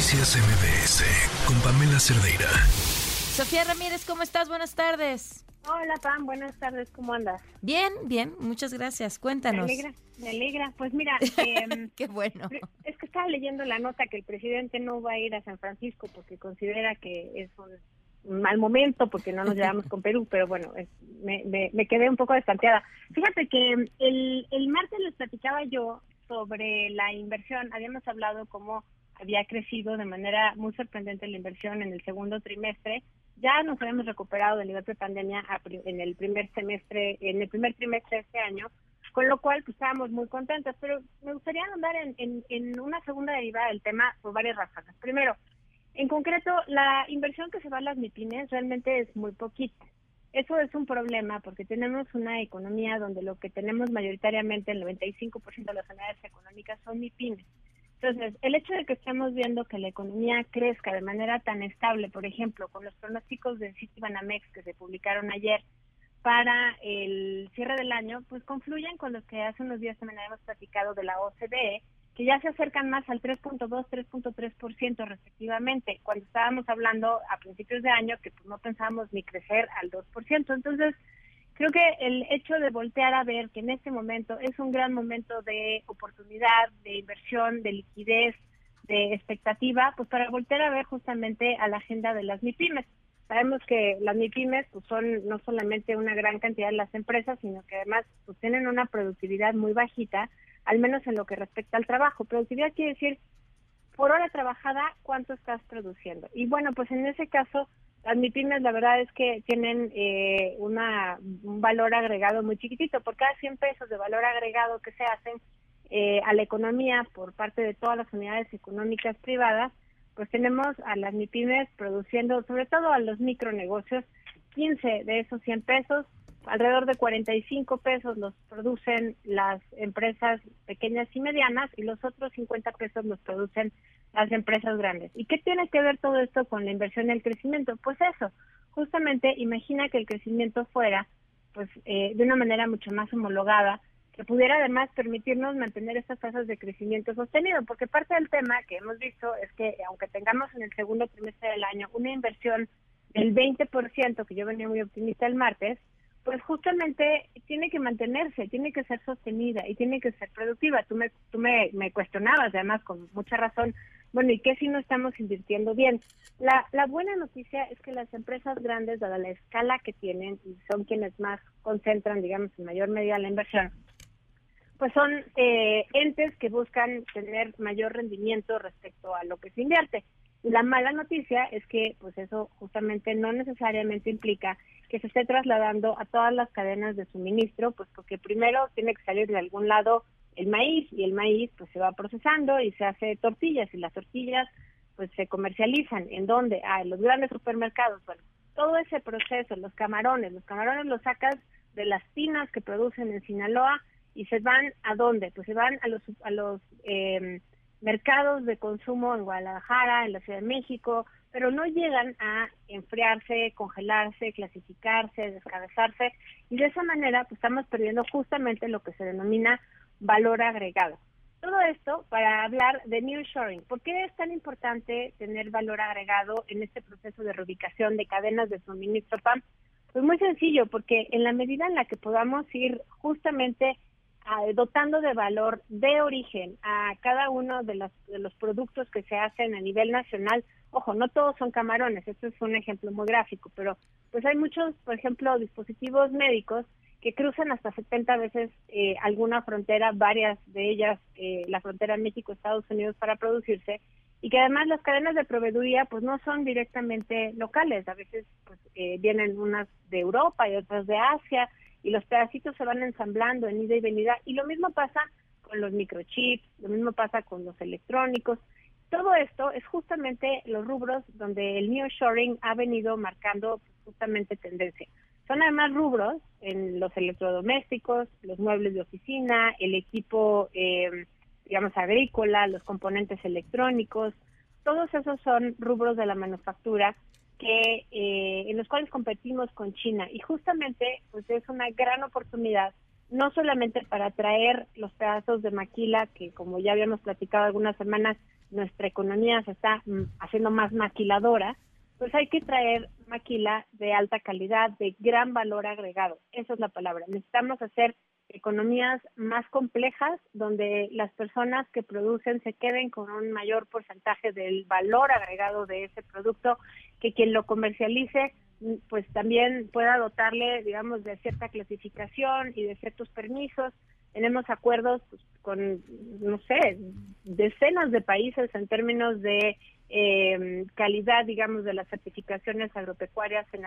Noticias MBS con Pamela Cerdeira. Sofía Ramírez, ¿cómo estás? Buenas tardes. Hola Pam, buenas tardes, ¿cómo andas? Bien, bien, muchas gracias. Cuéntanos. Me alegra, me alegra. Pues mira, em, qué bueno. Es que estaba leyendo la nota que el presidente no va a ir a San Francisco porque considera que es un mal momento porque no nos llevamos con Perú, pero bueno, me, me, quedé un poco destanteada. Fíjate que el, el martes les platicaba yo sobre la inversión, habíamos hablado cómo había crecido de manera muy sorprendente la inversión en el segundo trimestre. Ya nos habíamos recuperado del nivel de pandemia en el primer semestre, en el primer trimestre de este año, con lo cual pues, estábamos muy contentos. Pero me gustaría andar en, en, una segunda derivada del tema por varias razones. Primero, en concreto, la inversión que se va a las MIPINES realmente es muy poquita. Eso es un problema porque tenemos una economía donde lo que tenemos mayoritariamente, el 95% de las unidades económicas son MIPINES. Entonces, el hecho de que estemos viendo que la economía crezca de manera tan estable, por ejemplo, con los pronósticos de Citibanamex que se publicaron ayer para el cierre del año, pues confluyen con los que hace unos días también habíamos platicado de la OCDE, que ya se acercan más al 3.2, 3.3% respectivamente, cuando estábamos hablando a principios de año que pues, no pensábamos ni crecer al 2%. Entonces, Creo que el hecho de voltear a ver que en este momento es un gran momento de oportunidad, de inversión, de liquidez, de expectativa, pues para voltear a ver justamente a la agenda de las MIPIMES. Sabemos que las MIPIMES pues son no solamente una gran cantidad de las empresas, sino que además pues tienen una productividad muy bajita, al menos en lo que respecta al trabajo. Productividad quiere decir por hora trabajada cuánto estás produciendo. Y bueno, pues en ese caso las MIPIMES la verdad es que tienen eh, una, un valor agregado muy chiquitito. Por cada 100 pesos de valor agregado que se hacen eh, a la economía por parte de todas las unidades económicas privadas, pues tenemos a las MIPIMES produciendo, sobre todo a los micronegocios, 15 de esos 100 pesos, alrededor de 45 pesos los producen las empresas pequeñas y medianas y los otros 50 pesos los producen las empresas grandes. ¿Y qué tiene que ver todo esto con la inversión y el crecimiento? Pues eso, justamente imagina que el crecimiento fuera pues eh, de una manera mucho más homologada, que pudiera además permitirnos mantener estas tasas de crecimiento sostenido, porque parte del tema que hemos visto es que aunque tengamos en el segundo trimestre del año una inversión del 20%, que yo venía muy optimista el martes, pues justamente tiene que mantenerse, tiene que ser sostenida y tiene que ser productiva. Tú me, tú me, me cuestionabas, además, con mucha razón, bueno, ¿y qué si no estamos invirtiendo bien? La, la buena noticia es que las empresas grandes, dada la escala que tienen, y son quienes más concentran, digamos, en mayor medida la inversión, pues son eh, entes que buscan tener mayor rendimiento respecto a lo que se invierte. La mala noticia es que pues eso justamente no necesariamente implica que se esté trasladando a todas las cadenas de suministro, pues porque primero tiene que salir de algún lado el maíz y el maíz pues se va procesando y se hace tortillas y las tortillas pues se comercializan. ¿En dónde? Ah, en los grandes supermercados. Bueno, todo ese proceso, los camarones, los camarones los sacas de las tinas que producen en Sinaloa y se van a dónde? Pues se van a los, a los eh, mercados de consumo en Guadalajara, en la Ciudad de México, pero no llegan a enfriarse, congelarse, clasificarse, descabezarse, y de esa manera pues estamos perdiendo justamente lo que se denomina valor agregado. Todo esto para hablar de nearshoring. ¿Por qué es tan importante tener valor agregado en este proceso de reubicación de cadenas de suministro PAM? Pues muy sencillo, porque en la medida en la que podamos ir justamente dotando de valor de origen a cada uno de los, de los productos que se hacen a nivel nacional. Ojo, no todos son camarones, esto es un ejemplo muy gráfico, pero pues hay muchos, por ejemplo, dispositivos médicos que cruzan hasta 70 veces eh, alguna frontera, varias de ellas eh, la frontera México-Estados Unidos para producirse, y que además las cadenas de proveeduría pues no son directamente locales, a veces pues eh, vienen unas de Europa y otras de Asia, y los pedacitos se van ensamblando en ida y venida y lo mismo pasa con los microchips, lo mismo pasa con los electrónicos. Todo esto es justamente los rubros donde el nearshoring ha venido marcando justamente tendencia. Son además rubros en los electrodomésticos, los muebles de oficina, el equipo, eh, digamos, agrícola, los componentes electrónicos. Todos esos son rubros de la manufactura que eh, en los cuales competimos con China y justamente pues es una gran oportunidad no solamente para traer los pedazos de maquila que como ya habíamos platicado algunas semanas nuestra economía se está mm, haciendo más maquiladora, pues hay que traer maquila de alta calidad, de gran valor agregado. Esa es la palabra. Necesitamos hacer economías más complejas donde las personas que producen se queden con un mayor porcentaje del valor agregado de ese producto, que quien lo comercialice pues también pueda dotarle, digamos, de cierta clasificación y de ciertos permisos. Tenemos acuerdos pues, con, no sé, decenas de países en términos de eh, calidad, digamos, de las certificaciones agropecuarias en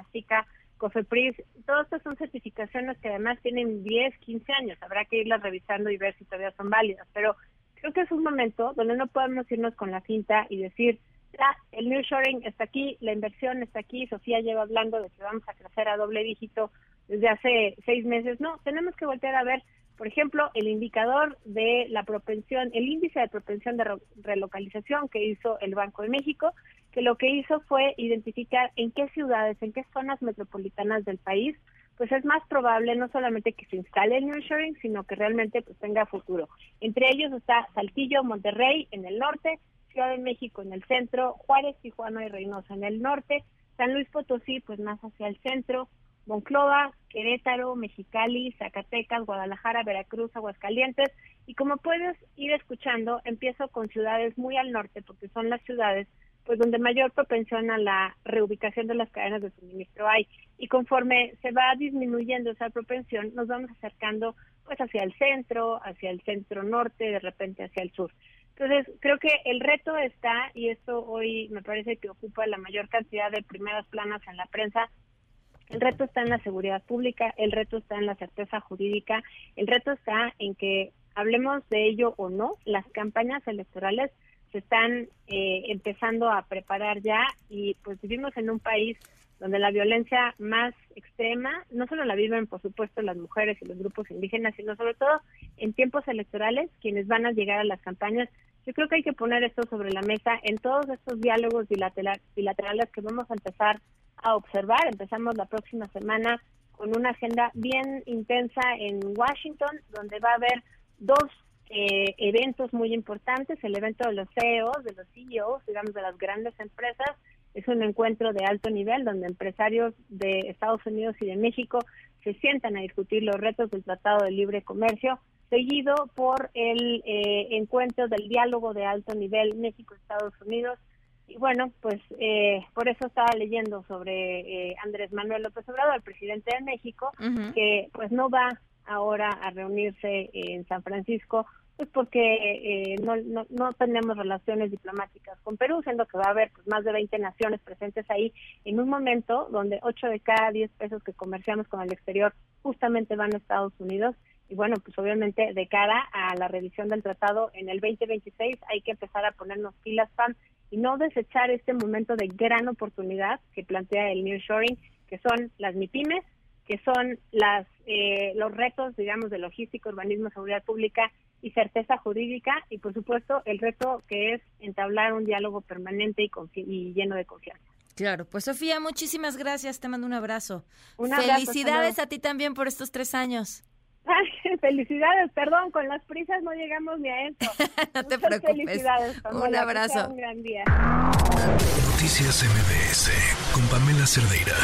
COFEPRIS. Todas estas son certificaciones que además tienen 10, 15 años. Habrá que irlas revisando y ver si todavía son válidas. Pero creo que es un momento donde no podemos irnos con la cinta y decir, ya, el new shoring está aquí, la inversión está aquí, Sofía lleva hablando de que vamos a crecer a doble dígito desde hace seis meses. No, tenemos que voltear a ver, por ejemplo, el indicador de la propensión, el índice de propensión de relocalización que hizo el Banco de México, que lo que hizo fue identificar en qué ciudades, en qué zonas metropolitanas del país pues es más probable no solamente que se instale el nearshoring, sino que realmente pues tenga futuro. Entre ellos está Saltillo, Monterrey en el norte, Ciudad de México en el centro, Juárez, Tijuana y Reynosa en el norte, San Luis Potosí pues más hacia el centro, Monclova, Querétaro, Mexicali, Zacatecas, Guadalajara, Veracruz, Aguascalientes y como puedes ir escuchando, empiezo con ciudades muy al norte porque son las ciudades pues donde mayor propensión a la reubicación de las cadenas de suministro hay y conforme se va disminuyendo esa propensión nos vamos acercando pues hacia el centro, hacia el centro norte, de repente hacia el sur. Entonces, creo que el reto está, y esto hoy me parece que ocupa la mayor cantidad de primeras planas en la prensa, el reto está en la seguridad pública, el reto está en la certeza jurídica, el reto está en que hablemos de ello o no, las campañas electorales se están eh, empezando a preparar ya y pues vivimos en un país donde la violencia más extrema no solo la viven, por supuesto, las mujeres y los grupos indígenas, sino sobre todo en tiempos electorales, quienes van a llegar a las campañas. Yo creo que hay que poner esto sobre la mesa en todos estos diálogos bilaterales que vamos a empezar a observar. Empezamos la próxima semana con una agenda bien intensa en Washington, donde va a haber dos eh, eventos muy importantes, el evento de los CEOs, de los CEOs, digamos, de las grandes empresas, es un encuentro de alto nivel donde empresarios de Estados Unidos y de México se sientan a discutir los retos del Tratado de Libre Comercio, seguido por el eh, encuentro del diálogo de alto nivel México-Estados Unidos. Y bueno, pues eh, por eso estaba leyendo sobre eh, Andrés Manuel López Obrador, el presidente de México, que pues no va ahora a reunirse en San Francisco pues porque eh, no, no, no, tenemos relaciones diplomáticas con Perú, siendo que va a haber pues, más de 20 naciones presentes ahí en un momento donde 8 de cada 10 pesos que comerciamos con el exterior justamente van a Estados Unidos. Y bueno, pues obviamente de cara a la revisión del tratado en el 2026 hay que empezar a ponernos pilas, PAN, y no desechar este momento de gran oportunidad que plantea el nearshoring, que son las MIPIMES, que son las eh, los retos, digamos, de logística, urbanismo, seguridad pública y certeza jurídica y por supuesto el reto que es entablar un diálogo permanente y, y lleno de confianza. Claro, pues Sofía, muchísimas gracias, te mando un abrazo. Felicidades a ti también por estos tres años. felicidades, perdón, con las prisas no llegamos ni a eso. no te preocupes. Felicidades, un abrazo. Un gran día. Noticias MBS con Pamela Cerdeira.